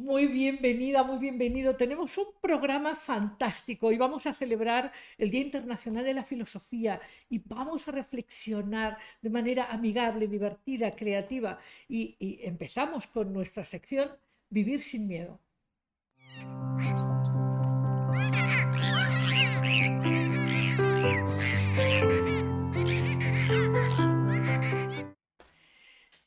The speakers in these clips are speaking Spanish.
Muy bienvenida, muy bienvenido. Tenemos un programa fantástico y vamos a celebrar el Día Internacional de la Filosofía y vamos a reflexionar de manera amigable, divertida, creativa. Y, empezamos con nuestra sección Vivir sin miedo.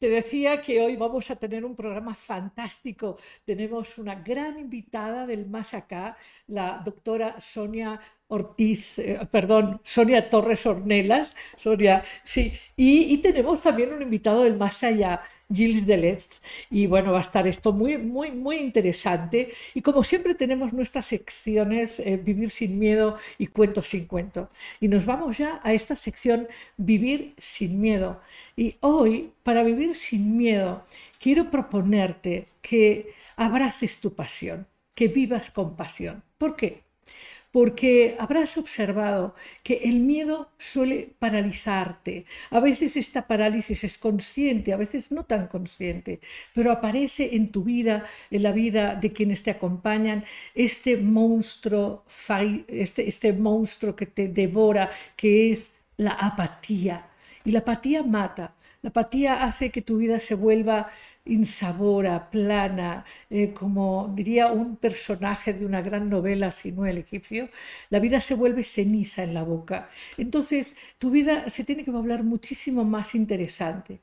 Te decía que hoy vamos a tener un programa fantástico. Tenemos una gran invitada del más acá, la doctora Sonia Ortiz, eh, perdón, Sonia Torres Ornelas, Sonia, sí, y, tenemos también un invitado del más allá, Gilles Delez, y bueno, va a estar esto muy, muy, muy interesante, y como siempre tenemos nuestras secciones eh, Vivir sin miedo y Cuentos sin cuento, y nos vamos ya a esta sección Vivir sin miedo, y hoy, para vivir sin miedo, quiero proponerte que abraces tu pasión, que vivas con pasión. ¿Por qué? Porque habrás observado que el miedo suele paralizarte. A veces esta parálisis es consciente, a veces no tan consciente, pero aparece en tu vida, en la vida de quienes te acompañan, este monstruo, este, este monstruo que te devora, que es la apatía. Y la apatía mata. La apatía hace que tu vida se vuelva insabora, plana, eh, como diría un personaje de una gran novela, si no el egipcio, la vida se vuelve ceniza en la boca. Entonces, tu vida se tiene que volver muchísimo más interesante.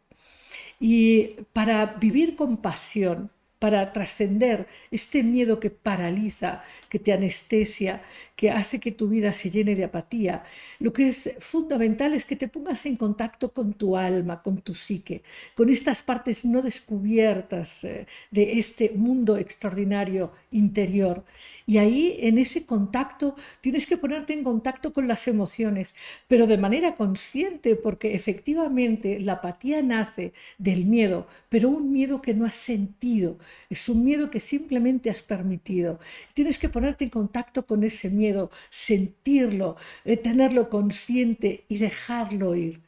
Y para vivir con pasión, para trascender este miedo que paraliza, que te anestesia, que hace que tu vida se llene de apatía. Lo que es fundamental es que te pongas en contacto con tu alma, con tu psique, con estas partes no descubiertas eh, de este mundo extraordinario interior. Y ahí, en ese contacto, tienes que ponerte en contacto con las emociones, pero de manera consciente, porque efectivamente la apatía nace del miedo, pero un miedo que no has sentido, es un miedo que simplemente has permitido. Tienes que ponerte en contacto con ese miedo sentirlo, eh, tenerlo consciente y dejarlo ir.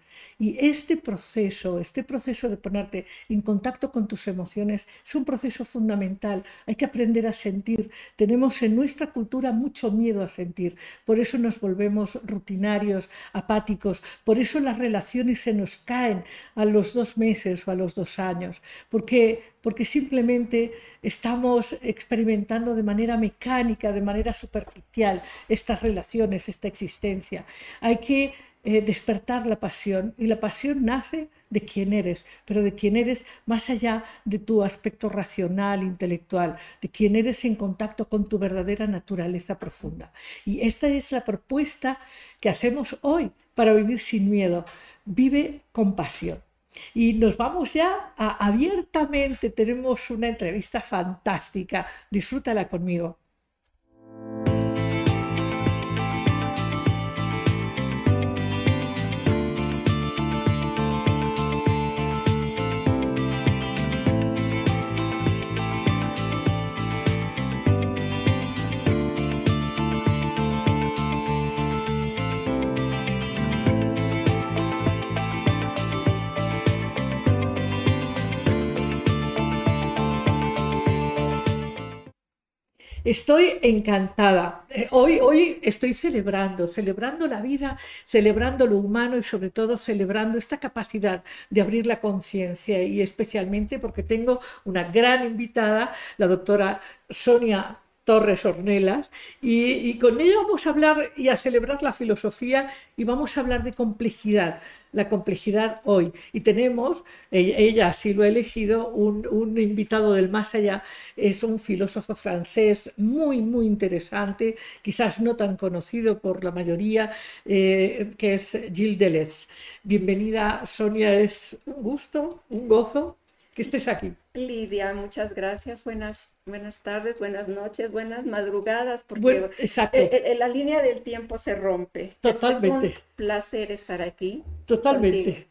Y este proceso, este proceso de ponerte en contacto con tus emociones es un proceso fundamental. Hay que aprender a sentir. Tenemos en nuestra cultura mucho miedo a sentir. Por eso nos volvemos rutinarios, apáticos. Por eso las relaciones se nos caen a los dos meses o a los dos años. Porque porque simplemente estamos experimentando de manera mecánica, de manera superficial estas relaciones, esta existencia. Hay que eh, despertar la pasión y la pasión nace de quién eres, pero de quién eres más allá de tu aspecto racional, intelectual, de quién eres en contacto con tu verdadera naturaleza profunda. Y esta es la propuesta que hacemos hoy para vivir sin miedo. Vive con pasión. Y nos vamos ya a abiertamente, tenemos una entrevista fantástica, disfrútala conmigo. Estoy encantada. Eh, hoy, hoy estoy celebrando, celebrando la vida, celebrando lo humano y sobre todo celebrando esta capacidad de abrir la conciencia y especialmente porque tengo una gran invitada, la doctora Sonia Torres Ornelas, y, con ella vamos a hablar y a celebrar la filosofía y vamos a hablar de complejidad, la complejidad hoy. Y tenemos, ella, así lo ha elegido, un, invitado del más allá, es un filósofo francés muy, muy interesante, quizás no tan conocido por la mayoría, eh, que es Gilles Deleuze. Bienvenida, Sonia, es un gusto, un gozo que estés aquí. Lidia, muchas gracias. Buenas, buenas tardes, buenas noches, buenas madrugadas, porque exacto. Eh, eh, la línea del tiempo se rompe. Totalmente. Es un placer estar aquí. Totalmente.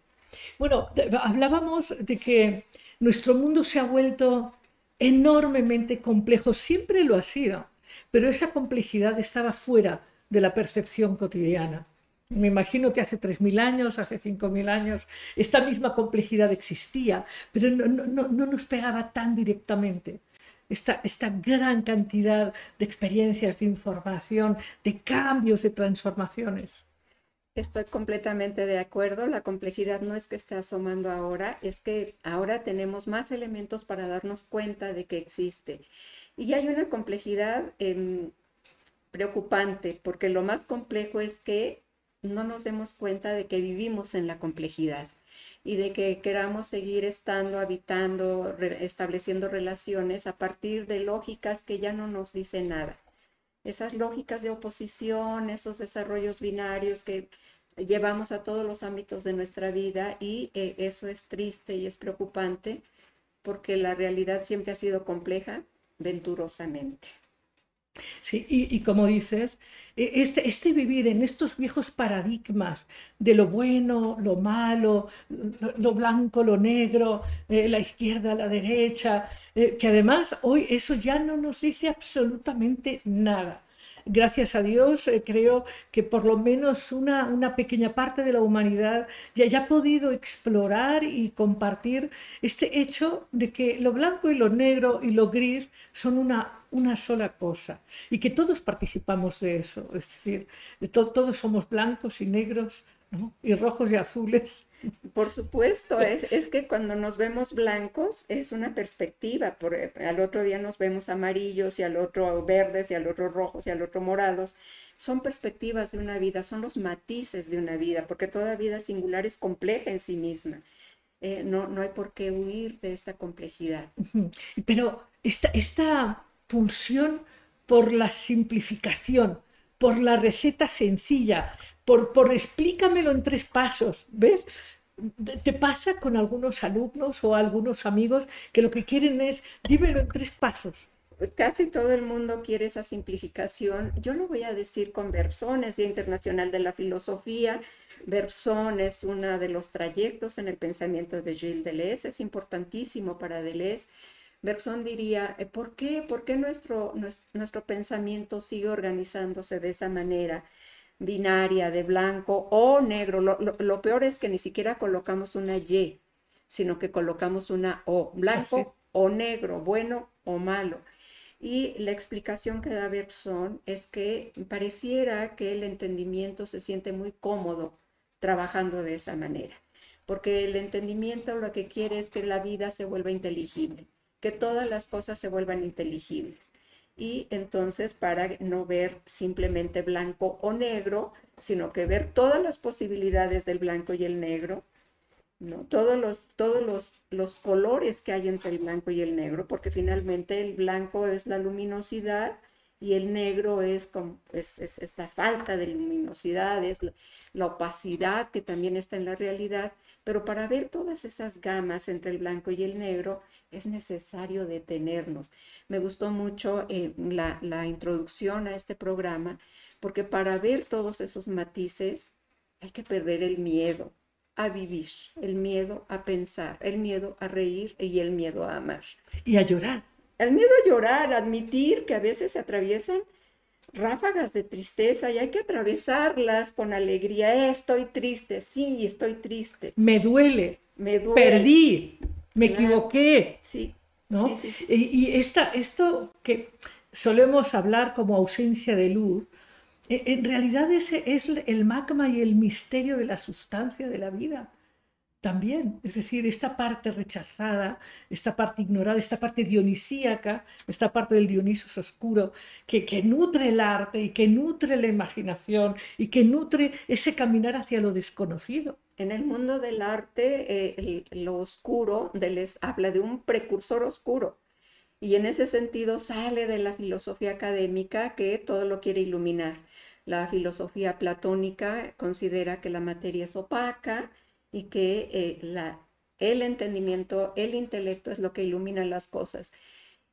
Bueno, hablábamos de que nuestro mundo se ha vuelto enormemente complejo, siempre lo ha sido, pero esa complejidad estaba fuera de la percepción cotidiana. Me imagino que hace 3.000 años, hace 5.000 años, esta misma complejidad existía, pero no, no, no, nos pegaba tan directamente. esta, esta gran cantidad de experiencias, de información, de cambios, de transformaciones. Estoy completamente de acuerdo. La complejidad no es que esté asomando ahora, es que ahora tenemos más elementos para darnos cuenta de que existe. Y hay una complejidad em, preocupante, porque lo más complejo es que no nos demos cuenta de que vivimos en la complejidad y de que queramos seguir estando, habitando, estableciendo relaciones a partir de lógicas que ya no nos dicen nada. Esas lógicas de oposición, esos desarrollos binarios que llevamos a todos los ámbitos de nuestra vida y eh, eso es triste y es preocupante porque la realidad siempre ha sido compleja venturosamente. Sí, y, como dices, e, este, este, vivir en estos viejos paradigmas de lo bueno, lo malo, lo, blanco, lo negro, eh, la izquierda, la derecha, eh, que además hoy eso ya no nos dice absolutamente nada. Gracias a Dios, eh, creo que por lo menos una, una pequeña parte de la humanidad ya, ya, ha podido explorar y compartir este hecho de que lo blanco y lo negro y lo gris son una, una sola cosa y que todos participamos de eso, es decir, todos somos blancos y negros y rojos y azules. Por supuesto, es, que cuando nos vemos blancos es una perspectiva, por, al otro día nos vemos amarillos y al otro verdes y al otro rojos y al otro morados. Son perspectivas de una vida, son los matices de una vida, porque toda vida singular es compleja en sí misma. Eh, no, no hay por qué huir de esta complejidad. Pero esta, esta pulsión por la simplificación, por la receta sencilla, por, por explícamelo en tres pasos, ¿ves? ¿Te pasa con algunos alumnos o algunos amigos que lo que quieren es, dímelo en tres pasos? Casi todo el mundo quiere esa simplificación. Yo lo voy a decir con Bersón, es Día Internacional de la Filosofía. Bersón es uno de los trayectos en el pensamiento de Gilles Deleuze, es importantísimo para Deleuze. Bergson diría, eh, ¿por qué, ¿Por qué nuestro, nuestro, pensamiento sigue organizándose de esa manera? binaria, de blanco o negro. Lo, peor es que ni siquiera colocamos una Y, sino que colocamos una O, blanco o negro, bueno o malo. Y la explicación que da Bergson es que pareciera que el entendimiento se siente muy cómodo trabajando de esa manera, porque el entendimiento lo que quiere es que la vida se vuelva inteligible que todas las cosas se vuelvan inteligibles. Y entonces para no ver simplemente blanco o negro, sino que ver todas las posibilidades del blanco y el negro, ¿no? todos, los, todos los, los colores que hay entre el blanco y el negro, porque finalmente el blanco es la luminosidad y el negro es, como, es, esta falta de luminosidad, es la, opacidad que también está en la realidad, pero para ver todas esas gamas entre el blanco y el negro es necesario detenernos. Me gustó mucho eh, la, la introducción a este programa, porque para ver todos esos matices hay que perder el miedo a vivir, el miedo a pensar, el miedo a reír y el miedo a amar. Y a llorar el miedo a llorar, admitir que a veces se atraviesan ráfagas de tristeza y hay que atravesarlas con alegría. estoy triste, sí, estoy triste. Me duele, me duele. Perdí, me equivoqué. Sí. ¿no? Y, esto que solemos hablar como ausencia de luz, e, en realidad ese es el magma y el misterio de la sustancia de la vida también, es decir, esta parte rechazada, esta parte ignorada, esta parte dionisíaca, esta parte del Dionisos oscuro, que, que, nutre el arte y que nutre la imaginación y que nutre ese caminar hacia lo desconocido. En el mundo del arte, eh, lo oscuro les habla de un precursor oscuro. Y en ese sentido sale de la filosofía académica que todo lo quiere iluminar. La filosofía platónica considera que la materia es opaca, y que eh, la, el entendimiento, el intelecto es lo que ilumina las cosas.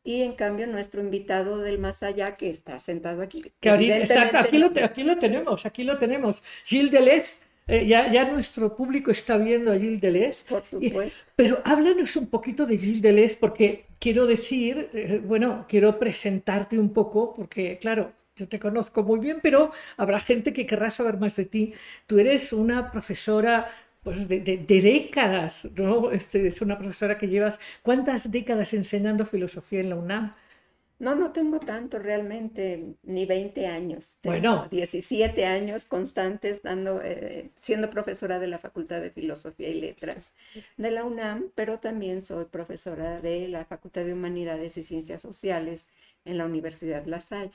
Y en cambio nuestro invitado del más allá que está sentado aquí. Que exacto, aquí, lo, aquí lo tenemos, aquí lo tenemos. Gilles Deleuze, eh, ya, ya nuestro público está viendo a Gilles Deleuze. Por supuesto. pero háblanos un poquito de Gilles Deleuze porque quiero decir, eh, bueno, quiero presentarte un poco porque claro, yo te conozco muy bien, pero habrá gente que querrá saber más de ti. Tú eres una profesora pues de, décadas, ¿no? Este, es una profesora que llevas, ¿cuántas décadas enseñando filosofía en la UNAM? No, no tengo tanto realmente, ni 20 años. Tengo Bueno. 17 años constantes dando, eh, siendo profesora de la Facultad de Filosofía y Letras de la UNAM, pero también soy profesora de la Facultad de Humanidades y Ciencias Sociales en la Universidad La Salle.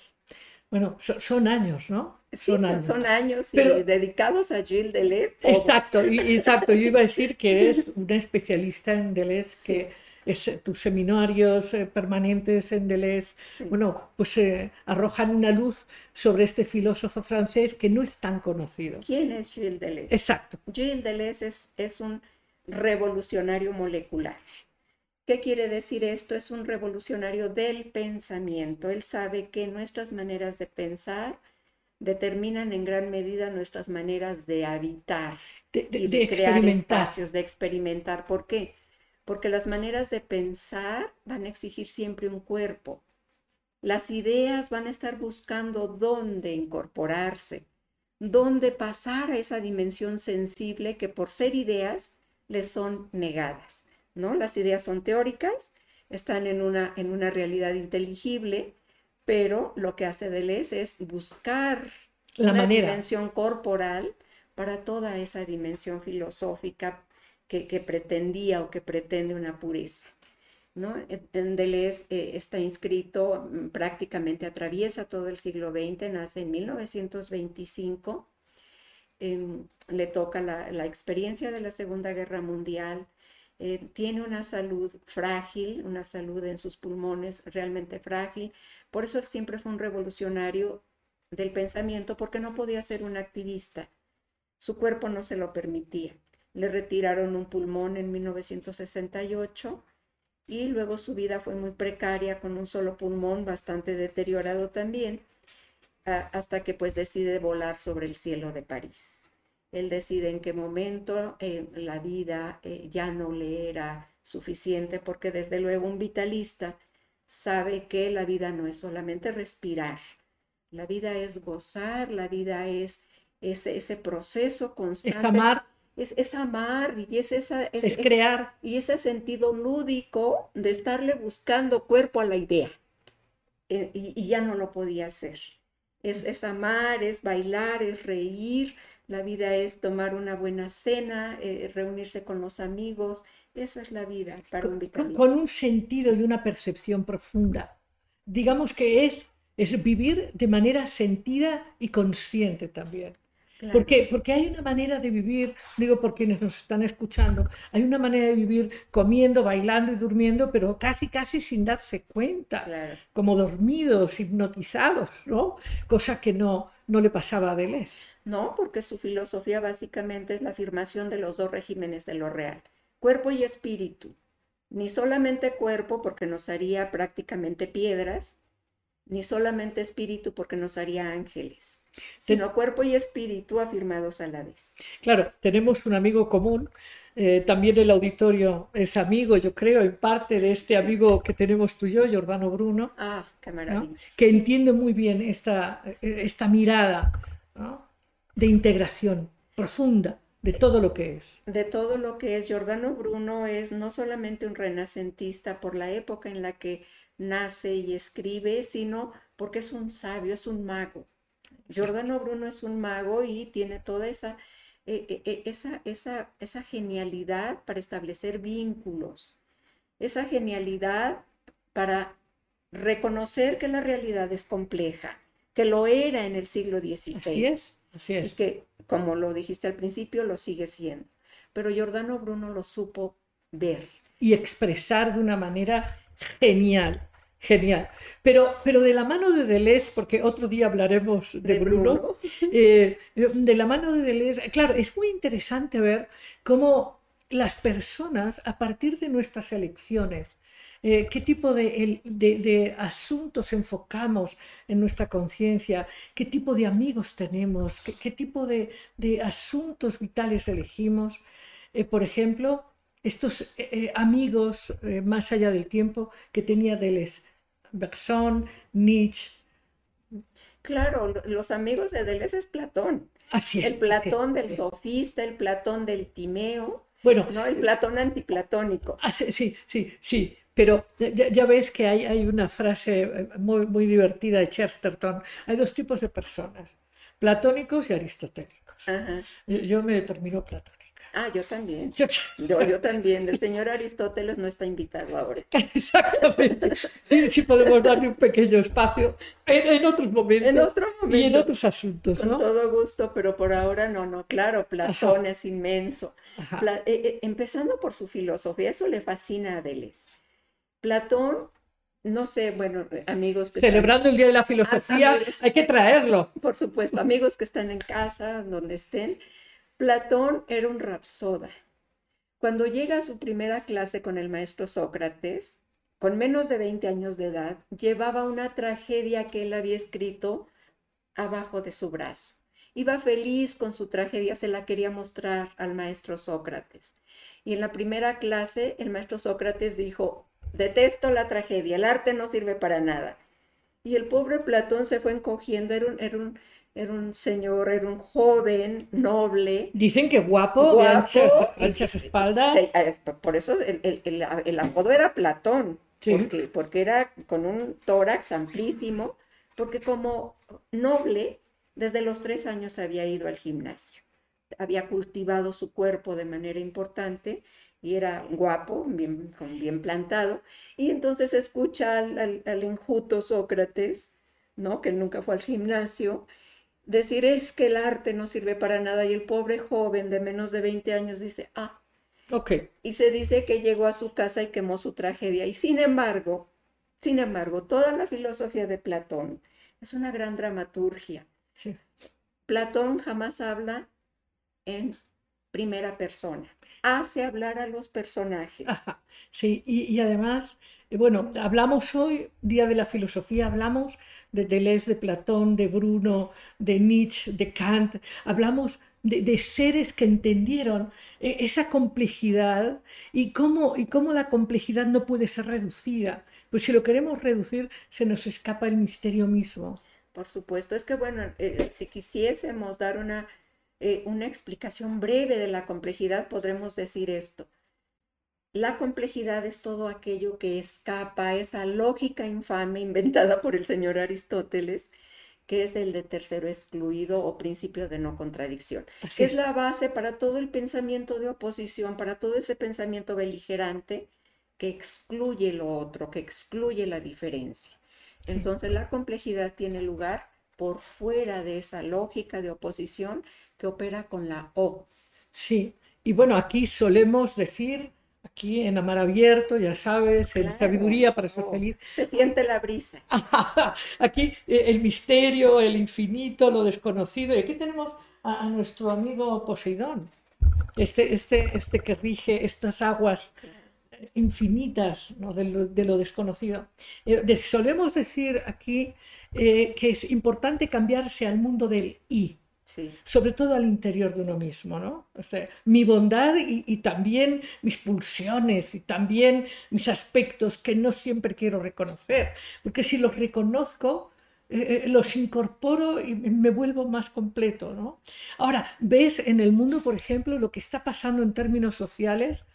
Bueno, so- son años, ¿no? Sí, son, son años Pero- dedicados a Gilles Deleuze. todos. Exacto, y- exacto. Yo iba a decir que eres una especialista en Deleuze, Sí. que es, eh, tus seminarios eh, permanentes en Deleuze, Sí. bueno, pues eh, arrojan una luz sobre este filósofo francés que no es tan conocido. ¿Quién es Gilles Deleuze? Exacto. Gilles Deleuze es, es un revolucionario molecular. ¿Qué quiere decir esto? Es un revolucionario del pensamiento. Él sabe que nuestras maneras de pensar determinan en gran medida nuestras maneras de habitar De, de- y de de crear experimentar. espacios, de experimentar. ¿Por qué? Porque las maneras de pensar van a exigir siempre un cuerpo. Las ideas van a estar buscando dónde incorporarse, dónde pasar a esa dimensión sensible que por ser ideas les son negadas, ¿no? Las ideas son teóricas, están en una, en una realidad inteligible, pero lo que hace Deleuze es buscar La una manera. dimensión corporal para toda esa dimensión filosófica que, que pretendía o que pretende una pureza. ¿no? En- Deleuze eh, está inscrito, mm, prácticamente atraviesa todo el siglo XX, nace en 1925, em, le toca la, la experiencia de la Segunda Guerra Mundial, eh, tiene una salud frágil, una salud en sus pulmones realmente frágil, por eso siempre fue un revolucionario del pensamiento porque no podía ser un activista. Su cuerpo no se lo permitía. Le retiraron un pulmón en 1968 y luego su vida fue muy precaria con un solo pulmón bastante deteriorado también, hasta que pues decide volar sobre el cielo de París. Él decide en qué momento eh, la vida eh, ya no le era suficiente porque desde luego un vitalista sabe que la vida no es solamente respirar, la vida es gozar, la vida es ese, ese proceso Es constante, amar, es, es amar y es, esa, es, es es- crear. y ese sentido lúdico de estarle buscando cuerpo a la idea. Eh, y, y ya no lo podía hacer. Es, es amar, es bailar, es reír. La vida es tomar una buena cena, eh, reunirse con los amigos. Eso es la vida para un con, vitalista. con un sentido y una percepción profunda. Digamos que es, es vivir de manera sentida y consciente también. Claro. ¿Por qué? Porque hay una manera de vivir, digo por quienes nos están escuchando, hay una manera de vivir comiendo, bailando y durmiendo, pero casi, casi sin darse cuenta, Claro. como dormidos, hipnotizados, ¿no? Cosa que no, no le pasaba a Deleuze. No, porque su filosofía básicamente es la afirmación de los dos regímenes de lo real, cuerpo y espíritu. Ni solamente cuerpo porque nos haría prácticamente piedras, ni solamente espíritu porque nos haría ángeles, sino cuerpo y espíritu afirmados a la vez. Claro, tenemos un amigo común, eh, también el auditorio es amigo, yo creo, en parte de este amigo que tenemos tú y yo, Giordano Bruno, Ah, qué que entiende muy bien esta, esta mirada ¿no? de integración profunda de todo lo que es. De todo lo que es Giordano Bruno es no solamente un renacentista por la época en la que nace y escribe, sino porque es un sabio, es un mago. Giordano Bruno es un mago y tiene toda esa, eh, eh, eh, esa, esa, esa genialidad para establecer vínculos, esa genialidad para reconocer que la realidad es compleja, que lo era en el siglo XVI Así es, así y es. que, como lo dijiste al principio, lo sigue siendo. Pero Giordano Bruno lo supo ver. Y expresar de una manera genial, genial. Pero, pero de la mano de Deleuze, porque otro día hablaremos de, De Bruno, Bruno. eh, de la mano de Deleuze, claro, es muy interesante ver cómo las personas, a partir de nuestras elecciones, eh, qué tipo de, el- de- de asuntos enfocamos en nuestra conciencia, qué tipo de amigos tenemos, qué, qué tipo de, de asuntos vitales elegimos. Eh, por ejemplo, estos eh, amigos más allá del tiempo que tenía Deleuze, Bergson, Nietzsche, Claro, lo- los amigos de Deleuze es Platón. así es. El Platón del sofista, el Platón del Timeo, Bueno, ¿no? El Platón antiplatónico. Ah, sí, sí, sí, Pero ya, ya ves que hay, hay, una frase eh, muy, muy divertida de Chesterton. Hay dos tipos de personas, platónicos y aristotélicos. Yo, yo, me determino platónico. Ah, yo también. Yo, yo también. El señor Aristóteles no está invitado ahora. Exactamente. Sí, sí podemos darle un pequeño espacio en, otros momentos. En otro momento. Y en otros asuntos, Con todo gusto, pero por ahora no, no. Claro, Platón es inmenso. Eh, eh, empezando por su filosofía, eso le fascina a Deleuze. Platón no sé, bueno, amigos que Celebrando el Día de la Filosofía, hay que traerlo. Por supuesto, amigos que están en casa, donde estén, Platón era un rapsoda. Cuando llega a su primera clase con el maestro Sócrates, con menos de 20 años de edad, llevaba una tragedia que él había escrito abajo de su brazo. Iba feliz con su tragedia, se la quería mostrar al maestro Sócrates. Y en la primera clase, el maestro Sócrates dijo, detesto la tragedia, el arte no sirve para nada. Y el pobre Platón se fue encogiendo, era un, era un, era un señor, era un joven, noble. Dicen que guapo, de anchas, espaldas. por eso el, el, apodo era Platón, porque, porque era con un tórax amplísimo, porque como noble, desde los tres años había ido al gimnasio, había cultivado su cuerpo de manera importante y era guapo, bien, bien plantado, y entonces escucha al, al, al enjuto Sócrates, ¿no? que nunca fue al gimnasio, decir es que el arte no sirve para nada y el pobre joven de menos de 20 años dice, ah, ok. Y se dice que llegó a su casa y quemó su tragedia. Y sin embargo, sin embargo, toda la filosofía de Platón es una gran dramaturgia. Sí. Platón jamás habla en primera persona, hace hablar a los personajes. sí, y, además, eh, bueno, hablamos hoy, Día de la Filosofía, hablamos de Deleuze, de Platón, de Bruno, de Nietzsche, de Kant, hablamos de, seres que entendieron eh, esa complejidad y cómo, y cómo la complejidad no puede ser reducida. Pues si lo queremos reducir, se nos escapa el misterio mismo. Por supuesto, es que bueno, eh, si quisiésemos dar una eh, una explicación breve de la complejidad, podremos decir esto. La complejidad es todo aquello que escapa a esa lógica infame inventada por el señor Aristóteles, que es el de tercero excluido o principio de no contradicción, que es. la base para todo el pensamiento de oposición, para todo ese pensamiento beligerante que excluye lo otro, que excluye la diferencia. Entonces la complejidad tiene lugar por fuera de esa lógica de oposición que opera con la O. Sí, y bueno, aquí solemos decir, aquí en Amar Abierto, ya sabes, en Sabiduría para ser feliz. Se siente la brisa. aquí eh, el misterio, el infinito, lo desconocido. Y aquí tenemos a, nuestro amigo Poseidón, este, este, este que rige estas aguas infinitas de, lo, desconocido. Eh, solemos decir aquí eh, que es importante cambiarse al mundo del Sobre todo al interior de uno mismo, ¿no? O sea, mi bondad y, también mis pulsiones y también mis aspectos que no siempre quiero reconocer, porque si los reconozco, eh, los incorporo y me vuelvo más completo, ¿no? Ahora, ves en el mundo, por ejemplo, lo que está pasando en términos sociales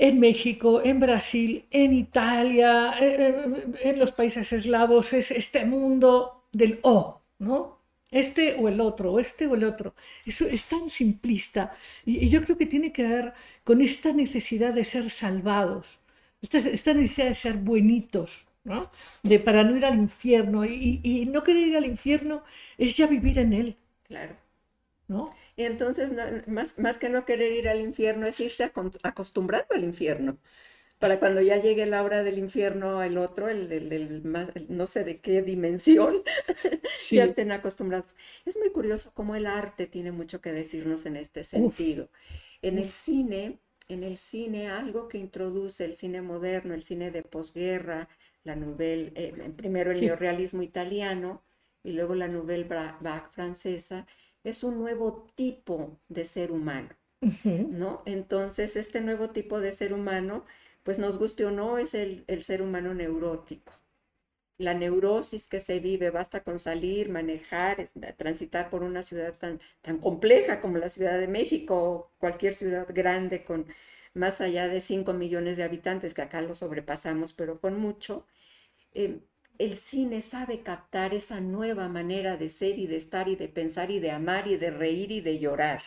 en México, en Brasil, en Italia, eh, eh, en los países eslavos, es este mundo del O, ¿no? Este o el otro, este o el otro. Eso es tan simplista y, yo creo que tiene que ver con esta necesidad de ser salvados, esta, esta necesidad de ser buenitos, ¿no? De, para no ir al infierno. Y, y no querer ir al infierno es ya vivir en él. Claro. Y entonces, más, más que no querer ir al infierno, es irse acostumbrando al infierno. Para cuando ya llegue la hora del infierno, el otro, el, más, no sé de qué dimensión, ya estén acostumbrados. Es muy curioso cómo el arte tiene mucho que decirnos en este sentido. En el cine, en el cine, algo que introduce el cine moderno, el cine de posguerra, la nouvelle, eh, primero el neorealismo italiano y luego la nouvelle vague francesa, es un nuevo tipo de ser humano, ¿no? Entonces, este nuevo tipo de ser humano, pues nos guste o no, es el, ser humano neurótico. La neurosis que se vive, basta con salir, manejar, transitar por una ciudad tan, tan compleja como la Ciudad de México o cualquier ciudad grande con más allá de 5 millones de habitantes, que acá lo sobrepasamos, pero con mucho, eh, el cine sabe captar esa nueva manera de ser y de estar y de pensar y de amar y de reír y de llorar.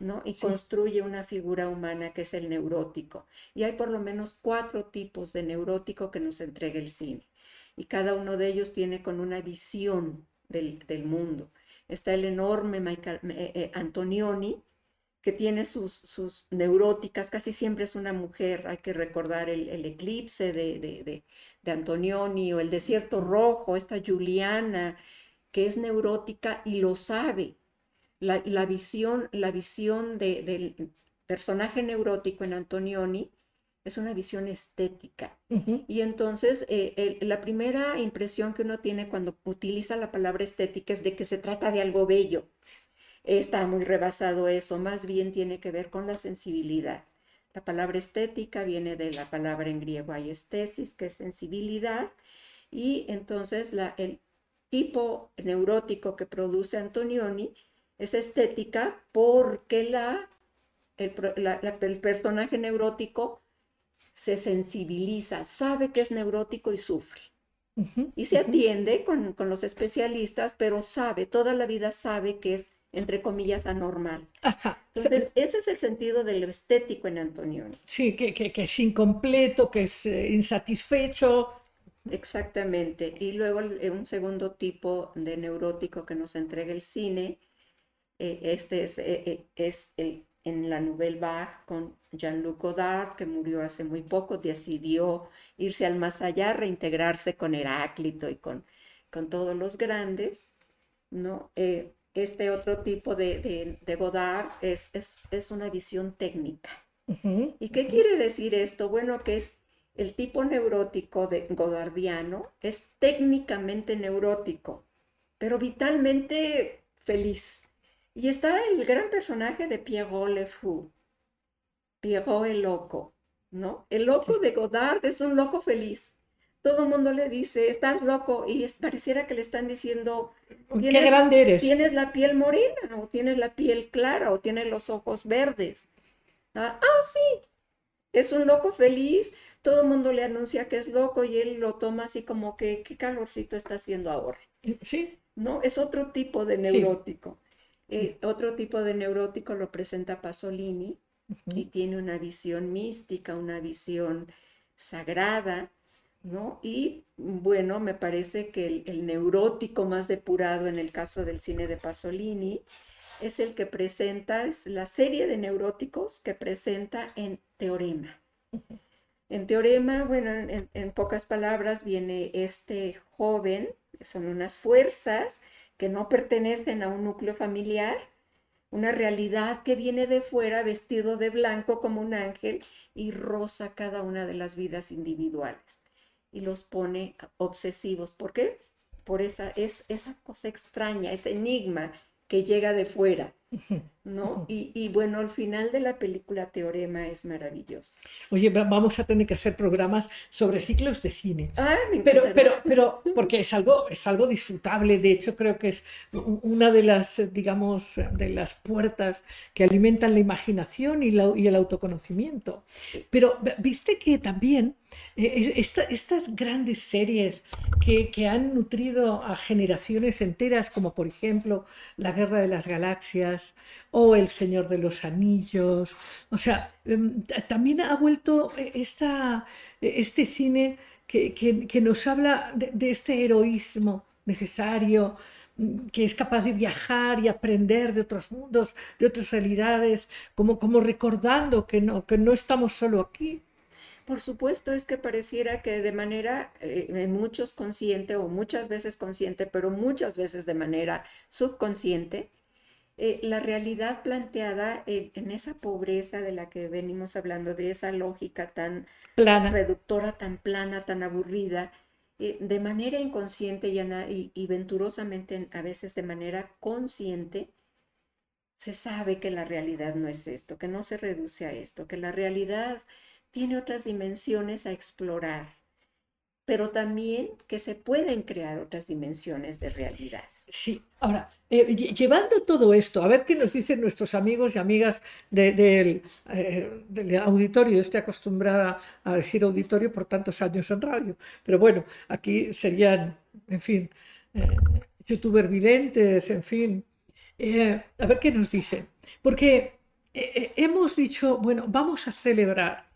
¿No? Y construye una figura humana que es el neurótico. Y hay por lo menos cuatro tipos de neurótico que nos entrega el cine. Y cada uno de ellos tiene con una visión del, mundo. Está el enorme Michael, eh, eh, Antonioni, que tiene sus, sus, neuróticas, casi siempre es una mujer, hay que recordar el, eclipse de, de, de, Antonioni o el desierto rojo, esta Juliana, que es neurótica y lo sabe. La, la visión, la visión del personaje neurótico en Antonioni es una visión estética. Y entonces eh, la primera impresión que uno tiene cuando utiliza la palabra estética es de que se trata de algo bello está muy rebasado eso, más bien tiene que ver con la sensibilidad. La palabra estética viene de la palabra en griego aiestesis, que es sensibilidad, y entonces la, el tipo neurótico que produce Antonioni es estética porque la, el, personaje neurótico se sensibiliza, sabe que es neurótico y sufre. y se atiende con, con, los especialistas, pero sabe, toda la vida sabe que es entre comillas, anormal. Entonces, ese es el sentido de lo estético en Antonioni. Sí, que, que, es incompleto, que es eh, insatisfecho. Exactamente. Y luego un segundo tipo de neurótico que nos entrega el cine, eh, este es, eh, es el, en la Nouvelle Vague con Jean-Luc Godard, que murió hace muy poco, decidió irse al más allá, reintegrarse con Heráclito y con, con todos los grandes, ¿no? este otro tipo de, Godard es, es, una visión técnica. ¿Y qué quiere decir esto? Bueno, que es el tipo neurótico de Godardiano, es técnicamente neurótico, pero vitalmente feliz. Y está el gran personaje de Pierrot Le Fou, Pierrot el loco, ¿no? El loco de Godard es un loco feliz todo el mundo le dice, estás loco, y pareciera que le están diciendo, ¿Qué grande eres? Tienes la piel morena, o tienes la piel clara, o tienes los ojos verdes. Ah, ah, sí, es un loco feliz, todo el mundo le anuncia que es loco y él lo toma así como que, ¿qué calorcito está haciendo ahora? Sí. ¿No? Es otro tipo de neurótico. Eh, otro tipo de neurótico lo presenta Pasolini y tiene una visión mística, una visión sagrada, ¿no? Y bueno, me parece que el, neurótico más depurado en el caso del cine de Pasolini es el que presenta, es la serie de neuróticos que presenta en Teorema. En Teorema, bueno, en, pocas palabras, viene este joven, son unas fuerzas que no pertenecen a un núcleo familiar, una realidad que viene de fuera vestido de blanco como un ángel y roza cada una de las vidas individuales y los pone obsesivos. ¿Por qué? Por esa, es, esa cosa extraña, ese enigma que llega de fuera, ¿no? Y, bueno, al final de la película Teorema es maravilloso. Oye, vamos a tener que hacer programas sobre ciclos de cine. Ah, pero, pero, pero, porque es algo, es algo disfrutable, de hecho creo que es una de las, digamos, de las puertas que alimentan la imaginación y, y el autoconocimiento. Pero viste que también eh, estas grandes series que, que, han nutrido a generaciones enteras, como por ejemplo La Guerra de las Galaxias o El Señor de los Anillos, o sea, em, también ha vuelto eh, esta, este cine que, que, nos habla de, este heroísmo necesario, mm, que es capaz de viajar y aprender de otros mundos, de otras realidades, como, como recordando que no, que no estamos solo aquí, por supuesto es que pareciera que de manera, eh, muchos consciente o muchas veces consciente, pero muchas veces de manera subconsciente, eh, la realidad planteada en, esa pobreza de la que venimos hablando, de esa lógica tan reductora, tan plana, tan aburrida, eh, de manera inconsciente y, y venturosamente a veces de manera consciente, se sabe que la realidad no es esto, que no se reduce a esto, que la realidad tiene otras dimensiones a explorar. Pero también que se pueden crear otras dimensiones de realidad. Sí, ahora, eh, llevando todo esto, a ver qué nos dicen nuestros amigos y amigas del auditorio. estoy acostumbrada a decir auditorio por tantos años en radio, pero bueno, aquí serían, en fin, youtuber videntes, en fin. a ver qué nos dicen. Porque hemos dicho, bueno, vamos a celebrar,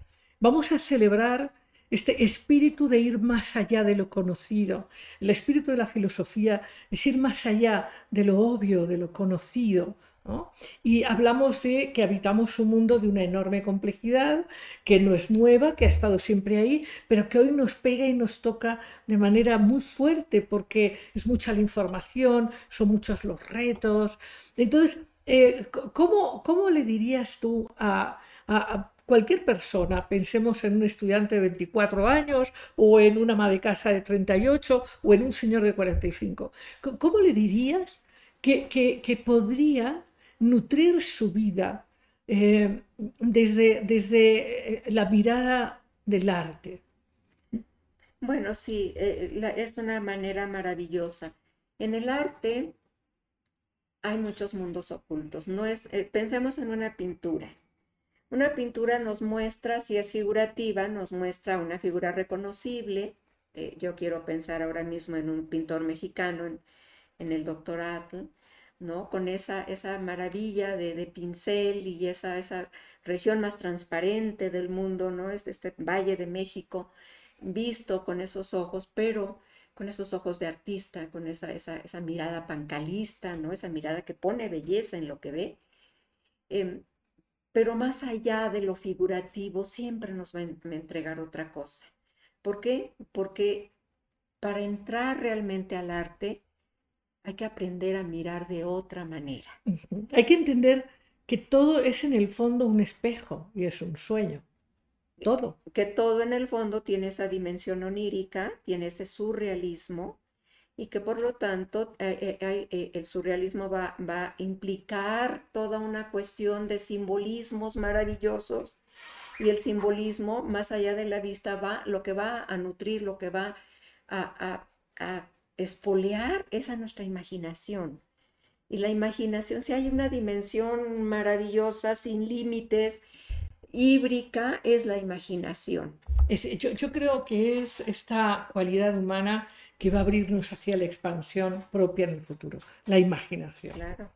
vamos a celebrar este espíritu de ir más allá de lo conocido. El espíritu de la filosofía es ir más allá de lo obvio, de lo conocido. Y hablamos de que habitamos un mundo de una enorme complejidad, que no es nueva, que ha estado siempre ahí, pero que hoy nos pega y nos toca de manera muy fuerte porque es mucha la información, son muchos los retos. Entonces, eh, ¿cómo, ¿cómo, le dirías tú a cualquier persona, pensemos en un estudiante de 24 años o en una ama de casa de 38 o en un señor de 45, ¿cómo le dirías que, podría nutrir su vida eh, desde, desde eh, la mirada del arte? Bueno, sí, eh, es una manera maravillosa. En el arte hay muchos mundos ocultos. No es, pensemos en una pintura una pintura nos muestra, si es figurativa, nos muestra una figura reconocible. Eh, yo quiero pensar ahora mismo en un pintor mexicano, en, el doctor Atl, ¿no? Con esa, esa maravilla de, pincel y esa, esa región más transparente del mundo, ¿no? Este, este Valle de México, visto con esos ojos, pero con esos ojos de artista, con esa, esa, esa mirada pancalista, ¿no? Esa mirada que pone belleza en lo que ve. Em, pero más allá de lo figurativo siempre nos va a entregar otra cosa. ¿Por qué? Porque para entrar realmente al arte hay que aprender a mirar de otra manera. Hay que entender que todo es en el fondo un espejo y es un sueño. Todo. Que todo en el fondo tiene esa dimensión onírica, tiene ese surrealismo y que por lo tanto eh, eh, eh, el surrealismo va, a implicar toda una cuestión de simbolismos maravillosos y el simbolismo más allá de la vista va, lo que va a nutrir, lo que va a, a, espolear es a nuestra imaginación. Y la imaginación, si hay una dimensión maravillosa, sin límites, híbrica, es la imaginación. yo, yo, creo que es esta cualidad humana que va a abrirnos hacia la expansión propia en el futuro, la imaginación. Claro,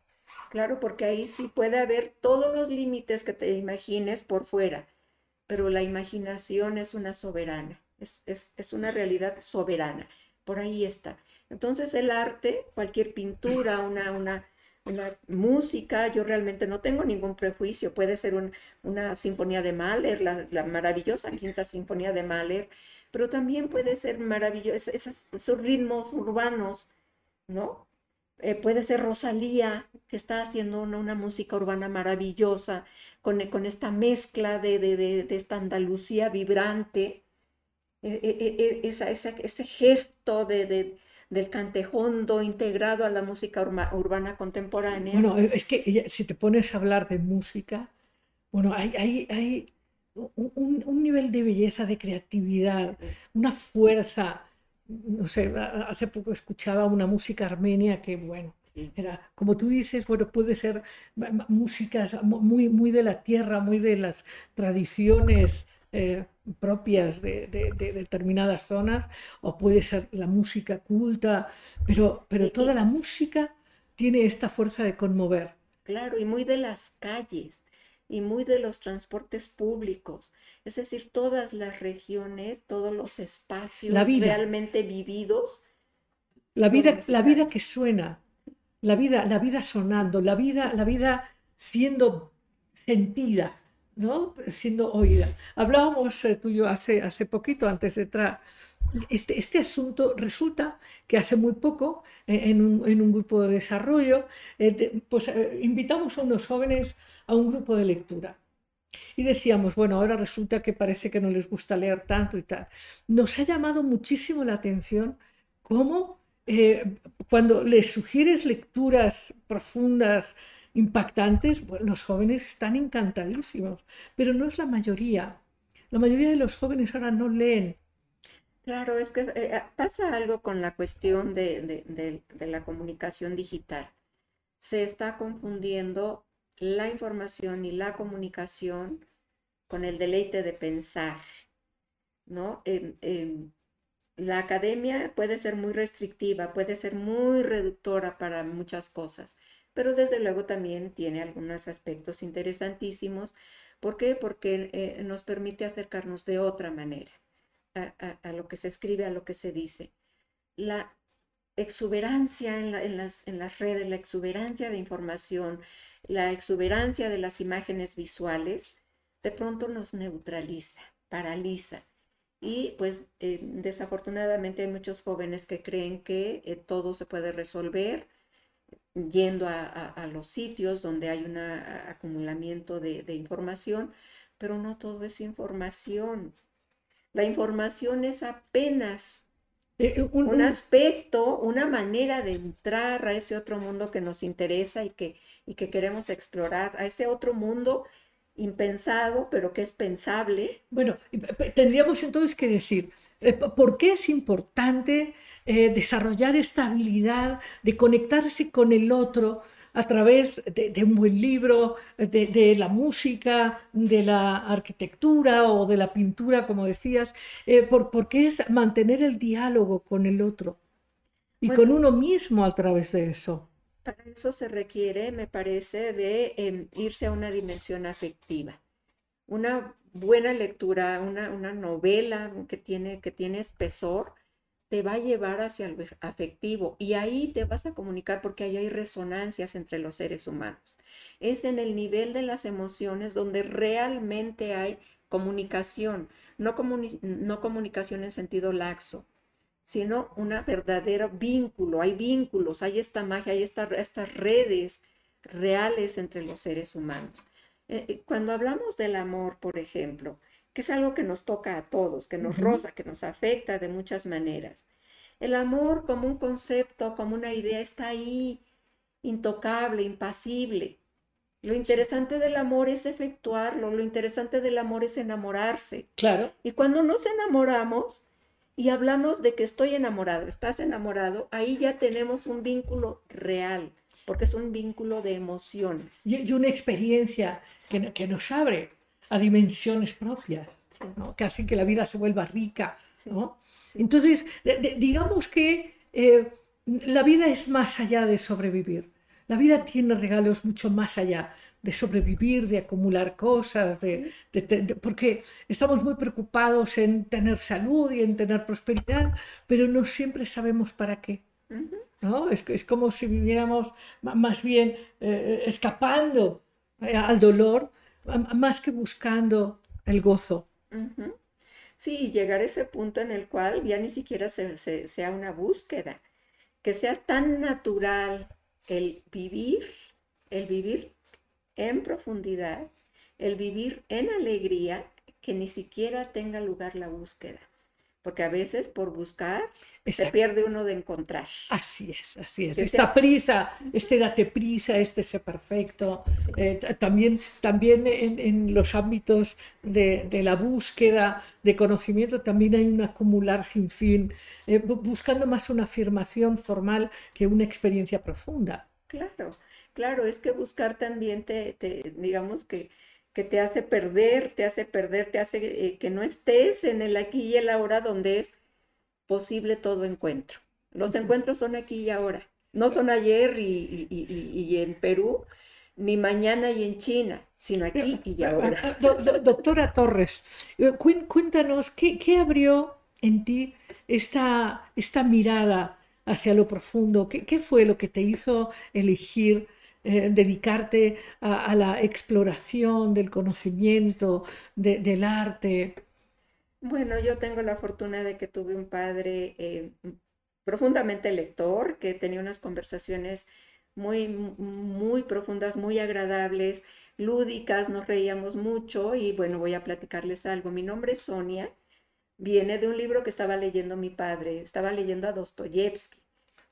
claro, porque ahí sí puede haber todos los límites que te imagines por fuera, pero la imaginación es una soberana, es, es una realidad soberana, por ahí está. Entonces el arte, cualquier pintura, una, una una música, yo realmente no tengo ningún prejuicio, puede ser una sinfonía de Mahler, la, maravillosa quinta sinfonía de Mahler, pero también puede ser maravilloso, esos, ritmos urbanos, ¿no? Eh, puede ser Rosalía, que está haciendo una, música urbana maravillosa, con, con esta mezcla de, de, esta Andalucía vibrante, e, e, e, ese gesto de del cantejondo integrado a la música urbana contemporánea. Bueno, es que si te pones a hablar de música, bueno, hay, hay, hay un, un, nivel de belleza, de creatividad, una fuerza. No sé, hace poco escuchaba una música armenia que, bueno, era, como tú dices, bueno, puede ser músicas muy, muy de la tierra, muy de las tradiciones eh, propias de, determinadas zonas, o puede ser la música culta, pero, pero toda la música tiene esta fuerza de conmover. Claro, y muy de las calles y muy de los transportes públicos, es decir, todas las regiones, todos los espacios realmente vividos. La vida, la vida que suena, la vida, la vida sonando, la vida, la vida siendo sentida, ¿no? siendo oída. Hablábamos eh, tú y yo hace, hace poquito, antes de entrar. Este, este asunto resulta que hace muy poco, eh, en, un, en, un, grupo de desarrollo, eh, pues invitamos a unos jóvenes a un grupo de lectura. Y decíamos, bueno, ahora resulta que parece que no les gusta leer tanto y tal. Nos ha llamado muchísimo la atención cómo cuando les sugieres lecturas profundas, impactantes, los jóvenes están encantadísimos, pero no es la mayoría. La mayoría de los jóvenes ahora no leen. Claro, es que eh, pasa algo con la cuestión de, de la comunicación digital. Se está confundiendo la información y la comunicación con el deleite de pensar, ¿no? la academia puede ser muy restrictiva, puede ser muy reductora para muchas cosas, pero desde luego también tiene algunos aspectos interesantísimos. ¿Por qué? Porque eh, nos permite acercarnos de otra manera a, lo que se escribe, a lo que se dice. La exuberancia en, las, en las redes, la exuberancia de información, la exuberancia de las imágenes visuales, de pronto nos neutraliza, paraliza. Y pues eh, desafortunadamente hay muchos jóvenes que creen que eh, todo se puede resolver yendo a, los sitios donde hay un acumulamiento de, información, pero no todo es información. La información es apenas eh, un, aspecto, una manera de entrar a ese otro mundo que nos interesa y que, y que queremos explorar, a ese otro mundo impensado, pero que es pensable. Bueno, tendríamos entonces que decir, eh, ¿por qué es importante eh, desarrollar esta habilidad de conectarse con el otro a través de, un buen libro, de, la música, de la arquitectura o de la pintura, como decías? Eh, por, qué es mantener el diálogo con el otro y con uno mismo a través de eso? Para eso se requiere, me parece, de em, irse a una dimensión afectiva. Una buena lectura, una, novela que tiene, que tiene espesor, te va a llevar hacia el afectivo y ahí te vas a comunicar porque ahí hay resonancias entre los seres humanos. Es en el nivel de las emociones donde realmente hay comunicación, no, no comunicación en sentido laxo, sino un verdadero vínculo. Hay vínculos, hay esta magia, hay estas redes reales entre los seres humanos. Eh, eh, cuando hablamos del amor, por ejemplo, que es algo que nos toca a todos, que nos roza, que nos afecta de muchas maneras. El amor como un concepto, como una idea, está ahí, intocable, impasible. Lo interesante del amor es efectuarlo, lo interesante del amor es enamorarse. Claro. Y cuando nos enamoramos, y hablamos de que estoy enamorado, estás enamorado, ahí ya tenemos un vínculo real, porque es un vínculo de emociones. Y, una experiencia que, que, nos abre a dimensiones propias, que hacen que la vida se vuelva rica. Entonces, digamos que eh, la vida es más allá de sobrevivir. La vida tiene regalos mucho más allá de sobrevivir, de acumular cosas, de, porque estamos muy preocupados en tener salud y en tener prosperidad, pero no siempre sabemos para qué. ¿no? Es, es, como si viviéramos más bien eh, escapando eh, al dolor, más que buscando el gozo. Sí, llegar a ese punto en el cual ya ni siquiera sea una búsqueda, que sea tan natural el vivir, el vivir en profundidad, el vivir en alegría, que ni siquiera tenga lugar la búsqueda. Porque a veces por buscar se pierde uno de encontrar. Así es, así es. Esta prisa, este date prisa, este sé perfecto. Eh, también también en, los ámbitos de, la búsqueda de conocimiento también hay un acumular sin fin, eh, buscando más una afirmación formal que una experiencia profunda. Claro. Claro, es que buscar también te, digamos que, que, te hace perder, te hace perder, te hace eh, que no estés en el aquí y el ahora donde es posible todo encuentro. Los encuentros son aquí y ahora, no son ayer y, y, en Perú, ni mañana y en China, sino aquí y ahora. doctora Torres, eh, cuéntanos, ¿qué, ¿qué, abrió en ti esta, esta mirada hacia lo profundo? ¿Qué, ¿Qué, fue lo que te hizo elegir eh, dedicarte a, la exploración del conocimiento, del arte? Bueno, yo tengo la fortuna de que tuve un padre eh, profundamente lector, que tenía unas conversaciones muy, muy profundas, muy agradables, lúdicas, nos reíamos mucho y bueno, voy a platicarles algo. Mi nombre es Sonia, viene de un libro que estaba leyendo mi padre, estaba leyendo a Dostoyevsky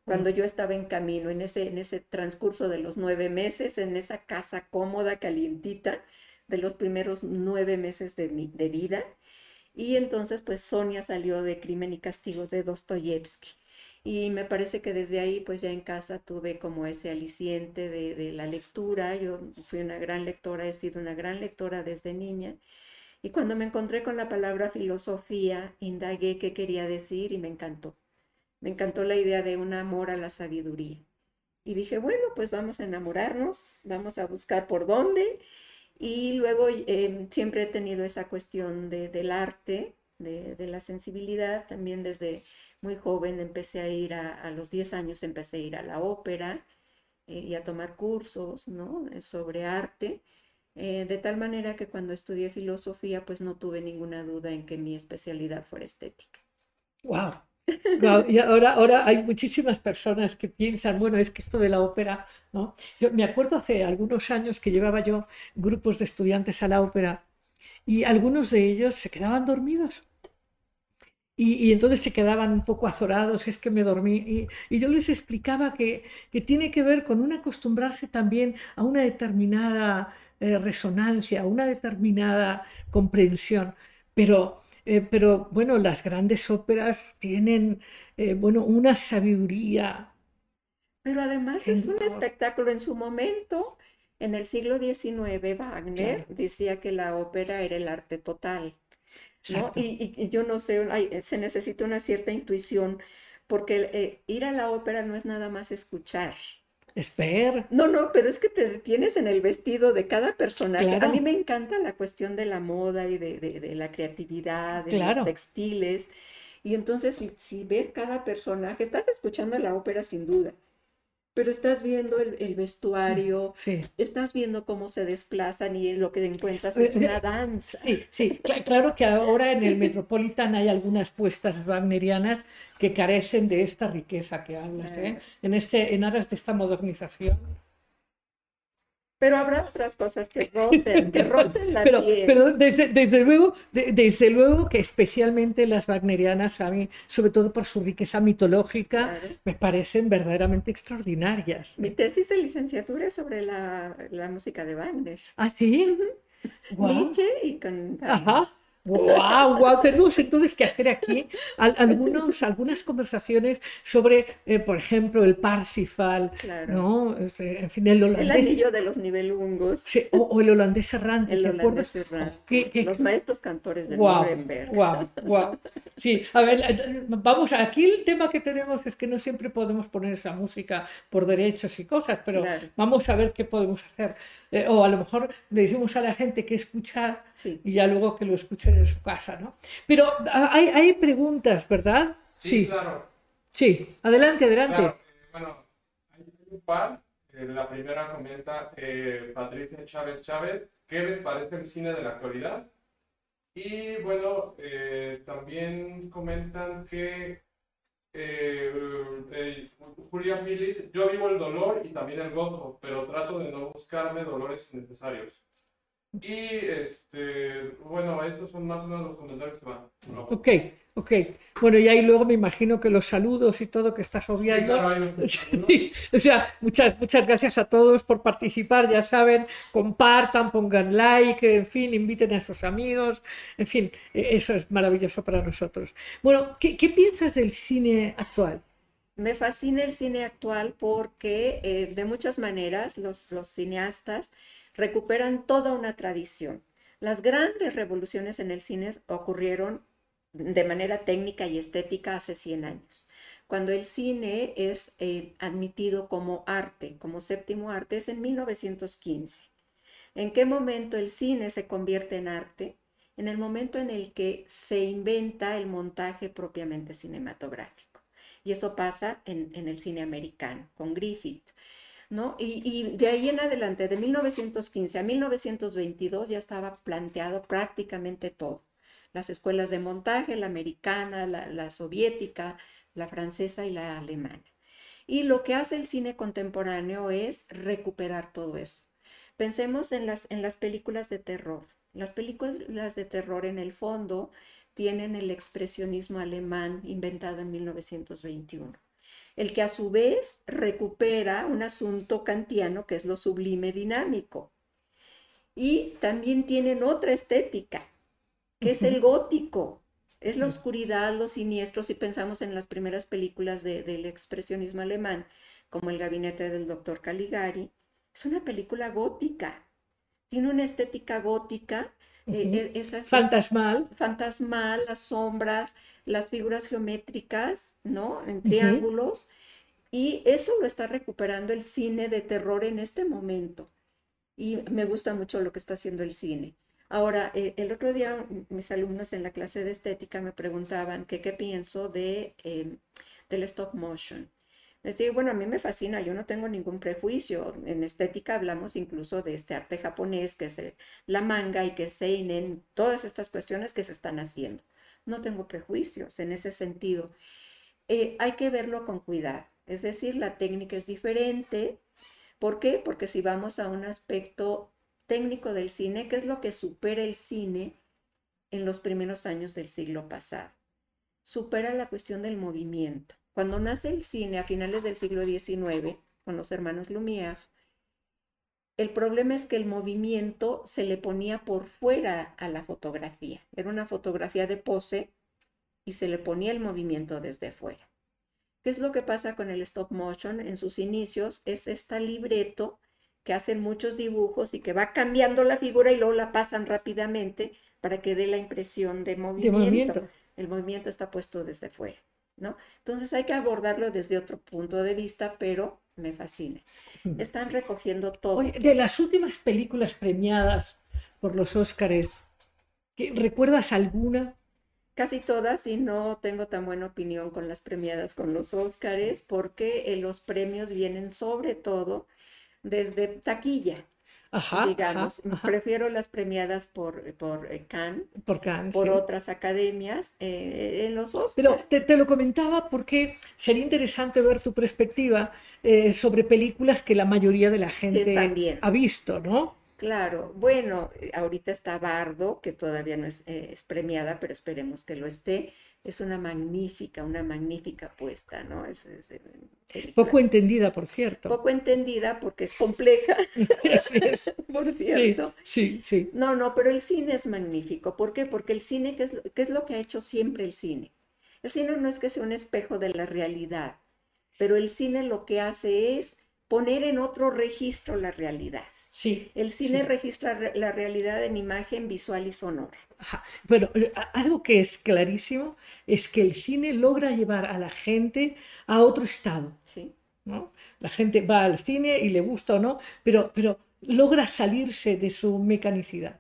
cuando yo estaba en camino, en ese, en ese transcurso de los nueve meses, en esa casa cómoda, calientita, de los primeros nueve meses de, mi, de vida. Y entonces, pues Sonia salió de Crimen y Castigos de Dostoyevsky. Y me parece que desde ahí, pues ya en casa tuve como ese aliciente de, de, la lectura. Yo fui una gran lectora, he sido una gran lectora desde niña. Y cuando me encontré con la palabra filosofía, indagué qué quería decir y me encantó. Me encantó la idea de un amor a la sabiduría. Y dije, bueno, pues vamos a enamorarnos, vamos a buscar por dónde. Y luego em, siempre he tenido esa cuestión de, del arte, de, la sensibilidad. También desde muy joven empecé a ir a, los 10 años, empecé a ir a la ópera eh, y a tomar cursos ¿no? sobre arte. Eh, de tal manera que cuando estudié filosofía, pues no tuve ninguna duda en que mi especialidad fuera estética. ¡Wow! y ahora, ahora hay muchísimas personas que piensan, bueno, es que esto de la ópera, ¿no? Yo me acuerdo hace algunos años que llevaba yo grupos de estudiantes a la ópera y algunos de ellos se quedaban dormidos. Y, y entonces se quedaban un poco azorados, es que me dormí. Y, y yo les explicaba que, que, tiene que ver con un acostumbrarse también a una determinada eh, resonancia, una determinada comprensión. Pero eh, pero bueno, las grandes óperas tienen, eh, bueno, una sabiduría. Pero además es un espectáculo en su momento. En el siglo XIX, Wagner claro. decía que la ópera era el arte total. ¿no? Y, y, yo no sé, hay, se necesita una cierta intuición, porque eh, ir a la ópera no es nada más escuchar. Espera. No, no, pero es que te detienes en el vestido de cada personaje. Claro. A mí me encanta la cuestión de la moda y de, de, de la creatividad, de claro. los textiles. Y entonces, si, si, ves cada personaje, estás escuchando la ópera sin duda, pero estás viendo el, el vestuario, sí, sí. estás viendo cómo se desplazan y lo que encuentras es una danza. Sí, sí, claro que ahora en el Metropolitan hay algunas puestas wagnerianas que carecen de esta riqueza que hablas, ¿eh? en, este, en aras de esta modernización. Pero habrá otras cosas que rocen, que rocen la pero, piel. Pero desde, desde, luego, de, desde luego que especialmente las wagnerianas, a mí, sobre todo por su riqueza mitológica, claro. me parecen verdaderamente extraordinarias. Mi tesis de licenciatura es sobre la, la música de Wagner. ¿Ah, sí? Uh -huh. wow. Nietzsche y con... Ajá. ¡Wow! wow. Tenemos entonces que hacer aquí algunos, algunas conversaciones sobre, eh, por ejemplo, el Parsifal, claro. ¿no? En fin, el holandés. El anillo de los nivelungos. Sí, o, o, el holandés errante. El ¿te holandés errante. ¿Qué, qué? Los maestros cantores de wow, Nuremberg. ¡Wow! ¡Wow! Sí, a ver, vamos, aquí el tema que tenemos es que no siempre podemos poner esa música por derechos y cosas, pero claro. vamos a ver qué podemos hacer. Eh, o a lo mejor le decimos a la gente que escuchar sí. y ya luego que lo escuchen en su casa, ¿no? Pero hay, hay preguntas, ¿verdad? Sí, sí, claro. Sí, adelante, adelante. Claro, eh, bueno, hay un par. Eh, la primera comenta eh, Patricia Chávez Chávez, ¿qué les parece el cine de la actualidad? Y bueno, eh, también comentan que Julia Milis, yo vivo el dolor y también el gozo, pero trato de no buscarme dolores innecesarios. Y este, bueno, esos son más o menos los comentarios que van. No. Ok, ok. Bueno, y ahí luego me imagino que los saludos y todo que estás obviando. Sí, claro, sí, o sea, muchas, muchas gracias a todos por participar. Ya saben, compartan, pongan like, en fin, inviten a sus amigos. En fin, eso es maravilloso para nosotros. Bueno, ¿qué, qué piensas del cine actual? Me fascina el cine actual porque eh, de muchas maneras los, los cineastas recuperan toda una tradición. Las grandes revoluciones en el cine ocurrieron de manera técnica y estética hace 100 años. Cuando el cine es eh, admitido como arte, como séptimo arte, es en 1915. ¿En qué momento el cine se convierte en arte? En el momento en el que se inventa el montaje propiamente cinematográfico. Y eso pasa en, en el cine americano, con Griffith. ¿No? Y, de ahí en adelante, de 1915 a 1922, ya estaba planteado prácticamente todo. Las escuelas de montaje, la americana, la, la soviética, la francesa y la alemana. Y lo que hace el cine contemporáneo es recuperar todo eso. Pensemos en las, en las películas de terror. Las películas de terror en el fondo tienen el expresionismo alemán inventado en 1921 el que a su vez recupera un asunto kantiano que es lo sublime dinámico. Y también tienen otra estética, que es el gótico. Es la oscuridad, lo siniestro, si pensamos en las primeras películas del expresionismo alemán, como El gabinete del doctor Caligari. Es una película gótica. Tiene una estética gótica. Eh, eh, fantasmal. fantasmal, las sombras, las figuras geométricas, ¿no? En triángulos. Y eso lo está recuperando el cine de terror en este momento. Y me gusta mucho lo que está haciendo el cine. Ahora, eh, el otro día mis alumnos en la clase de estética me preguntaban que qué pienso de, em, del stop motion. Les digo, bueno, a mí me fascina, yo no tengo ningún prejuicio. En estética hablamos incluso de este arte japonés, que es la manga y que es seinen, todas estas cuestiones que se están haciendo. No tengo prejuicios en ese sentido. Eh, hay que verlo con cuidado. Es decir, la técnica es diferente. ¿Por qué? Porque si vamos a un aspecto técnico del cine, ¿qué es lo que supera el cine en los primeros años del siglo pasado? Supera la cuestión del movimiento. Cuando nace el cine a finales del siglo XIX, con los hermanos Lumière, el problema es que el movimiento se le ponía por fuera a la fotografía. Era una fotografía de pose y se le ponía el movimiento desde fuera. ¿Qué es lo que pasa con el stop motion? En sus inicios es esta libreto que hacen muchos dibujos y que va cambiando la figura y luego la pasan rápidamente para que dé la impresión de movimiento. El movimiento está puesto desde fuera, ¿no? Entonces hay que abordarlo desde otro punto de vista, pero me fascina. Están recogiendo todo. de las últimas películas premiadas por los Óscares, ¿recuerdas alguna? Casi todas y no tengo tan buena opinión con las premiadas con los Óscares porque eh, los premios vienen sobre todo desde taquilla. Ajá, digamos, prefiero las premiadas por, por eh, Cannes, por, por otras academias eh, en los Oscars. Pero te, lo comentaba porque sería interesante ver tu perspectiva eh, sobre películas que la mayoría de la gente ha visto, ¿no? Claro, bueno, ahorita está Bardo, que todavía no es, es premiada, pero esperemos que lo esté es una magnífica, una magnífica puesta, ¿no? Es, eh, Poco entendida, por cierto. Poco entendida porque es compleja. Así es. por cierto. Sí, sí, No, no, pero el cine es magnífico. ¿Por qué? Porque el cine, ¿qué es, ¿qué es lo que ha hecho siempre el cine? El cine no es que sea un espejo de la realidad, pero el cine lo que hace es poner en otro registro la realidad. Sí. El cine registra la realidad en imagen visual y sonora. Bueno, eh, algo que es clarísimo es que el cine logra llevar a la gente a otro estado. Sí. ¿no? La gente va al cine y le gusta o no, pero, pero logra salirse de su mecanicidad.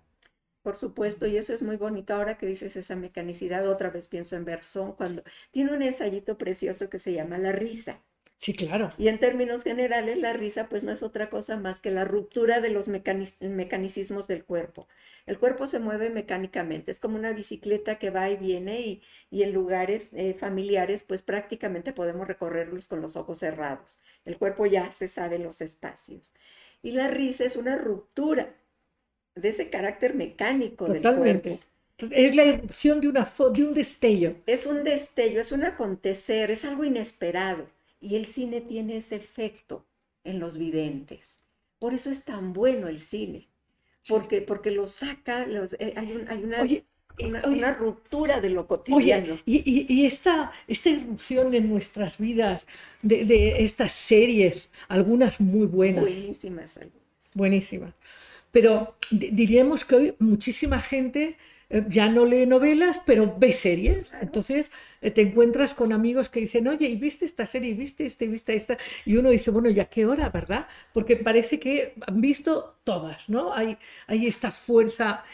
Por supuesto, y eso es muy bonito. Ahora que dices esa mecanicidad, otra vez pienso en Bersón, cuando tiene un ensayito precioso que se llama La risa. Sí, claro. Y en términos generales, la risa pues no es otra cosa más que la ruptura de los mecanicismos del cuerpo. El cuerpo se mueve mecánicamente, es como una bicicleta que va y viene y, en lugares eh, familiares pues prácticamente podemos recorrerlos con los ojos cerrados. El cuerpo ya se sabe los espacios. Y la risa es una ruptura de ese carácter mecánico del cuerpo. Es la erupción de, una de un destello. Es un destello, es un acontecer, es algo inesperado. Y el cine tiene ese efecto en los videntes. Por eso es tan bueno el cine, porque, porque lo saca, eh, hay, una, una, ruptura de lo cotidiano. y, esta, esta irrupción en nuestras vidas de, estas series, algunas muy buenas. Buenísimas algunas. Buenísimas. Pero diríamos que hoy muchísima gente eh, ya no lee novelas, pero ve series. Entonces eh, te encuentras con amigos que dicen, oye, ¿y viste esta serie? ¿Y viste esta? ¿Y viste esta? Y uno dice, bueno, ¿ya qué hora, verdad? Porque parece que han visto todas, ¿no? Hay, hay esta fuerza.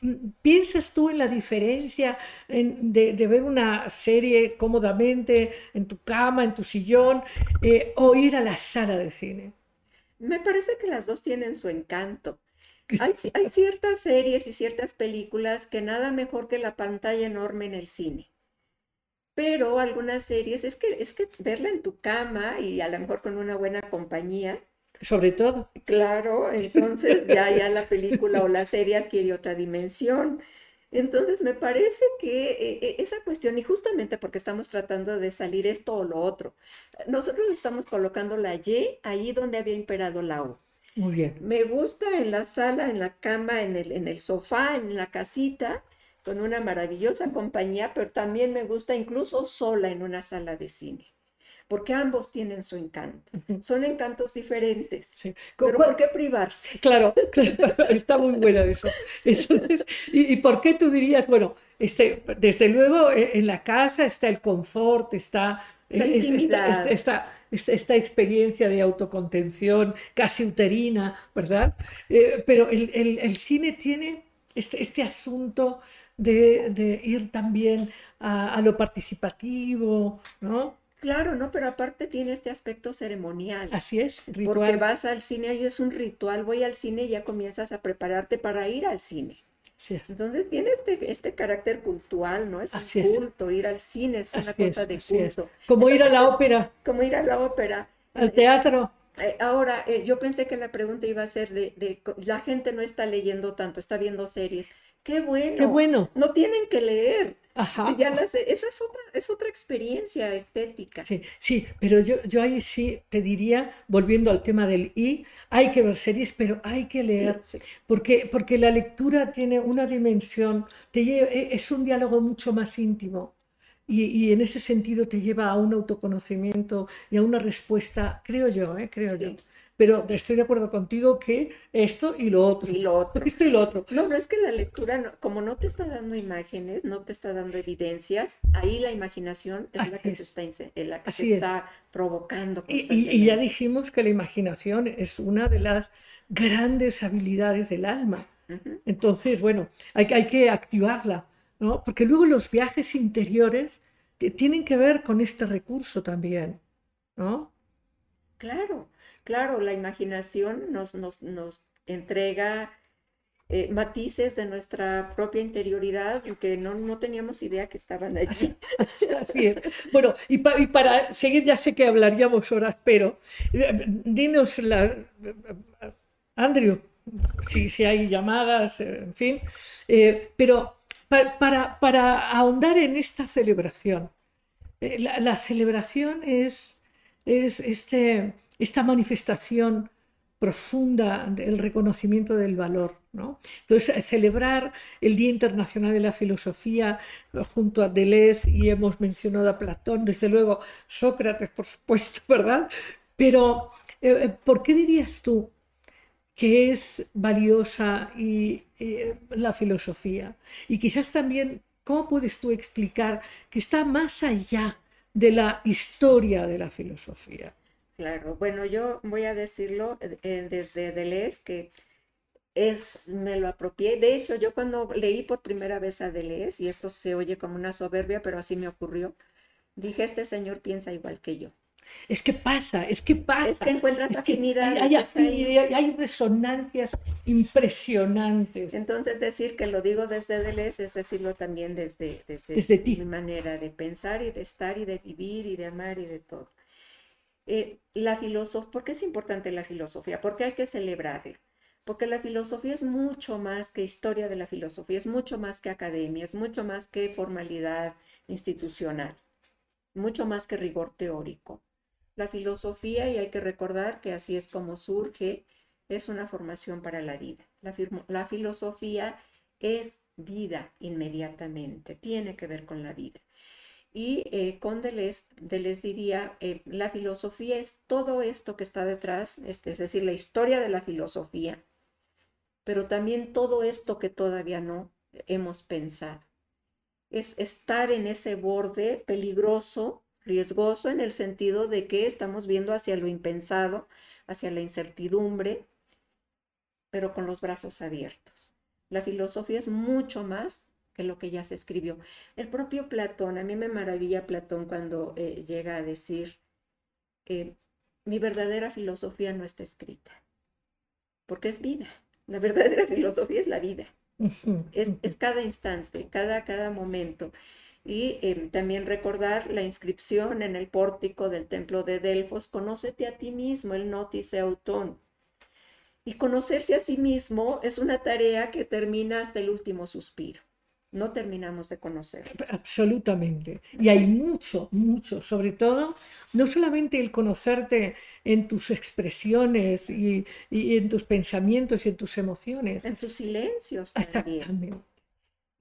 Mm, ¿Piensas tú en la diferencia de, ver una serie cómodamente en tu cama, en tu sillón, eh, o ir a la sala de cine? Me parece que las dos tienen su encanto. Hay, ciertas series y ciertas películas que nada mejor que la pantalla enorme en el cine. Pero algunas series es que, es que verla en tu cama y a lo mejor con una buena compañía. Sobre todo. Claro, entonces ya, ya la película o la serie adquiere otra dimensión. Entonces me parece que eh, eh, esa cuestión, y justamente porque estamos tratando de salir esto o lo otro, nosotros estamos colocando la Y ahí donde había imperado la O. Muy bien. Me gusta en la sala, en la cama, en el, en el sofá, en la casita, con una maravillosa compañía, pero también me gusta incluso sola en una sala de cine porque ambos tienen su encanto. Son encantos diferentes. Pero ¿por qué privarse? Claro, está muy bueno eso. ¿y, por qué tú dirías, bueno, este, desde luego eh, en la casa está el confort, está esta, esta, experiencia de autocontención casi uterina, ¿verdad? Eh, pero el, cine tiene este, este asunto de, ir también a, a, lo participativo, ¿no? Claro, ¿no? Pero aparte tiene este aspecto ceremonial. Así es, ritual. Porque vas al cine y es un ritual, voy al cine y ya comienzas a prepararte para ir al cine. Sí. Entonces tiene este, este carácter cultural, ¿no? Es un culto, ir al cine es una cosa de culto. Como ir a la ópera. Como ir a la ópera. Al teatro. Eh, ahora, eh, yo pensé que la pregunta iba a ser de, de, la gente no está leyendo tanto, está viendo series. Qué bueno. Qué bueno. No tienen que leer. Ajá. Ya esa es otra, es otra experiencia estética. Sí, sí, pero yo, yo ahí sí te diría, volviendo al tema del I, hay que ver series, pero hay que leer, porque, porque la lectura tiene una dimensión, te e, es un diálogo mucho más íntimo. Y, y, en ese sentido te lleva a un autoconocimiento y a una respuesta, creo yo, ¿eh? creo yo, pero estoy de acuerdo contigo que esto y lo otro. Y lo otro. Esto y lo otro. No, no es que la lectura, como no te está dando imágenes, no te está dando evidencias, ahí la imaginación es la que se está, la que se está provocando. Y, ya dijimos que la imaginación es una de las grandes habilidades del alma. Entonces, bueno, hay, hay que activarla, ¿no? Porque luego los viajes interiores tienen que ver con este recurso también, ¿no? Claro, claro, la imaginación nos, nos, entrega eh, matices de nuestra propia interioridad que no, no, teníamos idea que estaban allí. Así es. Bueno, y, para seguir, ya sé que hablaríamos horas, pero eh, dinos, la, Andrew, si, si hay llamadas, en fin, eh, pero para, para, ahondar en esta celebración, la celebración es es este, esta manifestación profunda del reconocimiento del valor. ¿no? Entonces, celebrar el Día Internacional de la Filosofía junto a Deleuze, y hemos mencionado a Platón, desde luego Sócrates, por supuesto, ¿verdad? Pero, eh, eh, ¿por qué dirías tú que es valiosa y, eh, la filosofía? Y quizás también, ¿cómo puedes tú explicar que está más allá de la historia de la filosofía. Claro, bueno, yo voy a decirlo eh, eh, desde Deleuze, que es, me lo apropié. De hecho, yo cuando leí por primera vez a Deleuze, y esto se oye como una soberbia, pero así me ocurrió, dije, este señor piensa igual que yo. Es que pasa, es que pasa. Es que encuentras afinidad. Hay, hay, resonancias impresionantes. Entonces decir que lo digo desde Deleuze es decirlo también desde, desde, mi manera de pensar y de estar y de vivir y de amar y de todo. Eh, la filosofía, ¿por qué es importante la filosofía? Porque hay que celebrarla. Porque la filosofía es mucho más que historia de la filosofía, es mucho más que academia, es mucho más que formalidad institucional, mucho más que rigor teórico la filosofía, y hay que recordar que así es como surge, es una formación para la vida. La, filosofía es vida inmediatamente, tiene que ver con la vida. Y eh, con Deleuze, diría, eh, la filosofía es todo esto que está detrás, es decir, la historia de la filosofía, pero también todo esto que todavía no hemos pensado. Es estar en ese borde peligroso riesgoso en el sentido de que estamos viendo hacia lo impensado, hacia la incertidumbre, pero con los brazos abiertos. La filosofía es mucho más que lo que ya se escribió. El propio Platón, a mí me maravilla Platón cuando eh, llega a decir, que mi verdadera filosofía no está escrita, porque es vida. La verdadera filosofía es la vida. Es, es cada instante, cada, cada momento y em, también recordar la inscripción en el pórtico del templo de Delfos, conócete a ti mismo, el notice autón. Y conocerse a sí mismo es una tarea que termina hasta el último suspiro. No terminamos de conocer. Absolutamente. Y hay mucho, mucho, sobre todo, no solamente el conocerte en tus expresiones y, y en tus pensamientos y en tus emociones. En tus silencios. También. Exactamente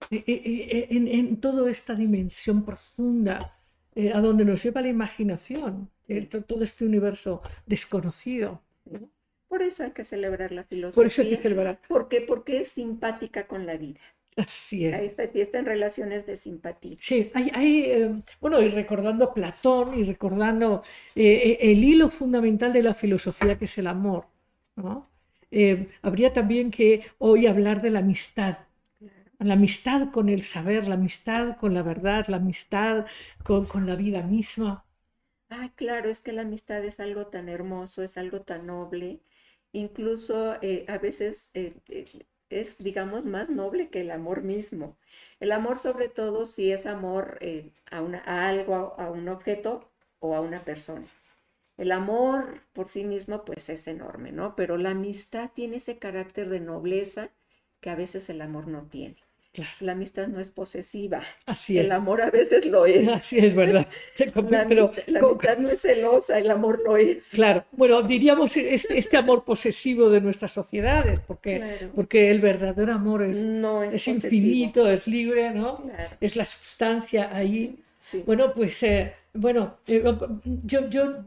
en, en toda esta dimensión profunda a donde nos lleva la imaginación, todo este universo desconocido. Por eso hay que celebrar la filosofía. Por eso hay que celebrar. ¿Por qué? Porque es simpática con la vida. Así es. Ahí está, en relaciones de simpatía. Sí, hay, hay eh, bueno, y recordando Platón y recordando eh, eh, el hilo fundamental de la filosofía que es el amor, ¿no? habría también que hoy hablar de la amistad, la amistad con el saber, la amistad con la verdad, la amistad con, la vida misma. Ah, claro, es que la amistad es algo tan hermoso, es algo tan noble. Incluso a veces es, digamos, más noble que el amor mismo. El amor, sobre todo, si es amor eh, a, una, a algo, a un objeto o a una persona. El amor por sí mismo, pues es enorme, ¿no? Pero la amistad tiene ese carácter de nobleza que a veces el amor no tiene. La amistad no es posesiva. Así es. El amor a veces lo es. Así es, verdad. la, amistad, no es celosa, el amor lo es. Claro. Bueno, diríamos este, este amor posesivo de nuestras sociedades, porque, porque el verdadero amor es, es, infinito, es libre, ¿no? Es la sustancia ahí. Bueno, pues, eh, bueno, eh, yo, yo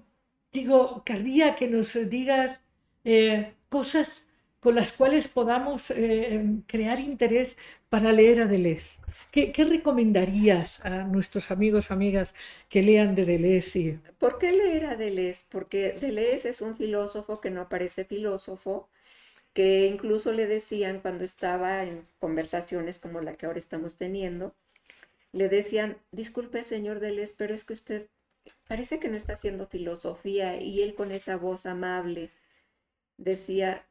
digo, querría que nos digas eh, cosas con las cuales podamos eh, crear interés para leer a Deleuze. ¿Qué, recomendarías a nuestros amigos, amigas que lean de Deleuze? ¿Por qué leer a Deleuze? Porque Deleuze es un filósofo que no parece filósofo, que incluso le decían cuando estaba en conversaciones como la que ahora estamos teniendo, le decían, disculpe señor Deleuze, pero es que usted parece que no está haciendo filosofía y él con esa voz amable decía,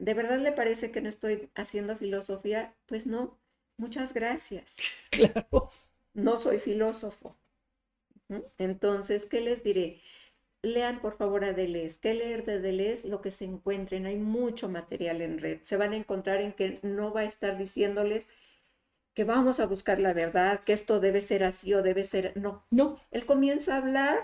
¿De verdad le parece que no estoy haciendo filosofía? Pues no, muchas gracias. Claro. No soy filósofo. Entonces, ¿qué les diré? Lean por favor a Deleuze. ¿Qué leer de Deleuze? Lo que se encuentren. Hay mucho material en red. Se van a encontrar en que no va a estar diciéndoles que vamos a buscar la verdad, que esto debe ser así o debe ser... No, no. Él comienza a hablar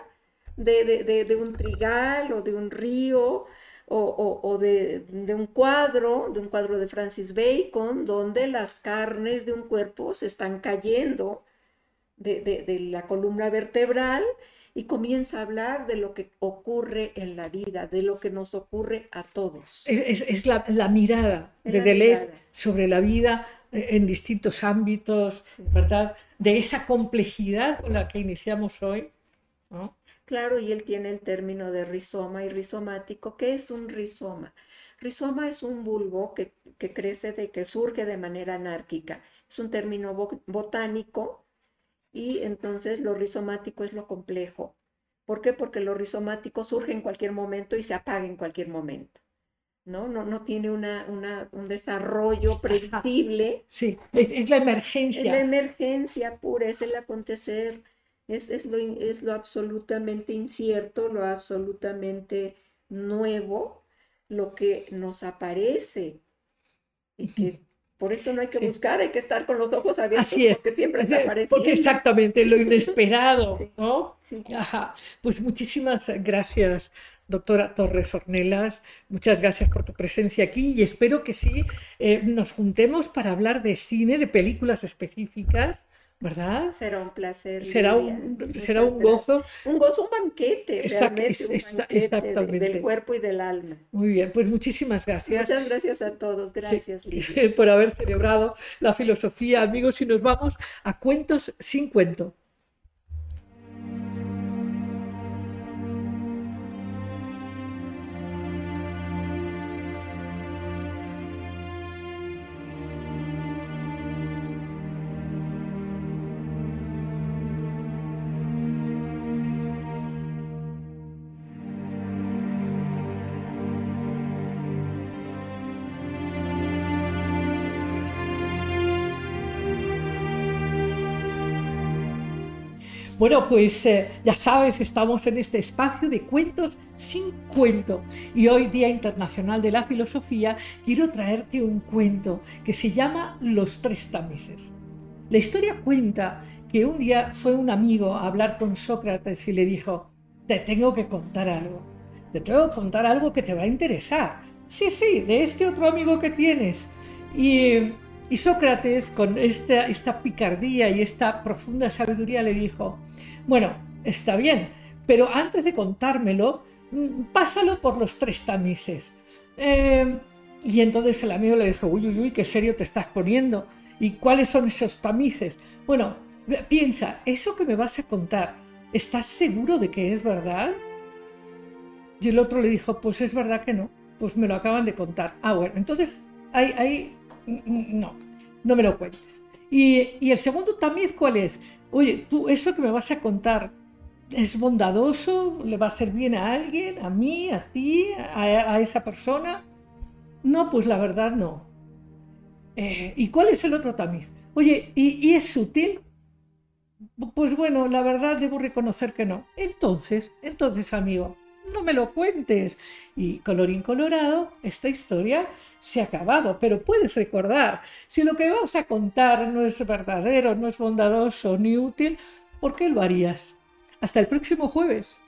de, de un trigal o de un río o, de, un cuadro, de un cuadro de Francis Bacon, donde las carnes de un cuerpo se están cayendo de, la columna vertebral y comienza a hablar de lo que ocurre en la vida, de lo que nos ocurre a todos. Es, la, mirada de Deleuze sobre la vida eh, en distintos ámbitos, ¿verdad? De esa complejidad con la que iniciamos hoy. ¿no? Claro, y él tiene el término de rizoma y rizomático. ¿Qué es un rizoma? Rizoma es un bulbo que, crece, de, que surge de manera anárquica. Es un término botánico y entonces lo rizomático es lo complejo. ¿Por qué? Porque lo rizomático surge en cualquier momento y se apaga en cualquier momento. ¿no? No, no tiene una, un desarrollo predecible. Sí, es, es, la emergencia. Es la emergencia pura, es el acontecer es, lo, es lo absolutamente incierto, lo absolutamente nuevo, lo que nos aparece y que por eso no hay que buscar, hay que estar con los ojos abiertos Así es. porque siempre está apareciendo. Porque exactamente, lo inesperado, ¿no? Sí. Ajá. Pues muchísimas gracias, doctora Torres Ornelas. Muchas gracias por tu presencia aquí y espero que sí eh, nos juntemos para hablar de cine, de películas específicas ¿verdad? Será un placer. Será un, será un gozo. Un gozo, un banquete, realmente, un banquete del cuerpo y del alma. Muy bien, pues muchísimas gracias. Muchas gracias a todos, gracias por haber celebrado la filosofía, amigos, y nos vamos a cuentos sin cuento. Bueno, pues eh, ya sabes, estamos en este espacio de cuentos sin cuento y hoy, Día Internacional de la Filosofía, quiero traerte un cuento que se llama Los Tres Tamices. La historia cuenta que un día fue un amigo a hablar con Sócrates y le dijo, te tengo que contar algo, te tengo que contar algo que te va a interesar. Sí, sí, de este otro amigo que tienes. Y Y Sócrates, con esta, picardía y esta profunda sabiduría, le dijo, bueno, está bien, pero antes de contármelo, mm, pásalo por los tres tamices. Eh, y entonces el amigo le dijo, uy, uy, uy, qué serio te estás poniendo. ¿Y cuáles son esos tamices? Bueno, piensa, eso que me vas a contar, ¿estás seguro de que es verdad? Y el otro le dijo, pues es verdad que no, pues me lo acaban de contar. Ah, bueno, entonces ahí, ahí no, no me lo cuentes. Y, y, el segundo tamiz, ¿cuál es? Oye, tú, eso que me vas a contar, ¿es bondadoso? ¿Le va a hacer bien a alguien? ¿A mí? ¿A ti? ¿A, esa persona? No, pues la verdad no. Eh, ¿Y cuál es el otro tamiz? Oye, ¿y, ¿y es sutil? Pues bueno, la verdad debo reconocer que no. Entonces, entonces, amigo, no me lo cuentes. Y colorín colorado, esta historia se ha acabado, pero puedes recordar, si lo que vas a contar no es verdadero, no es bondadoso ni útil, ¿por qué lo harías? Hasta el próximo jueves.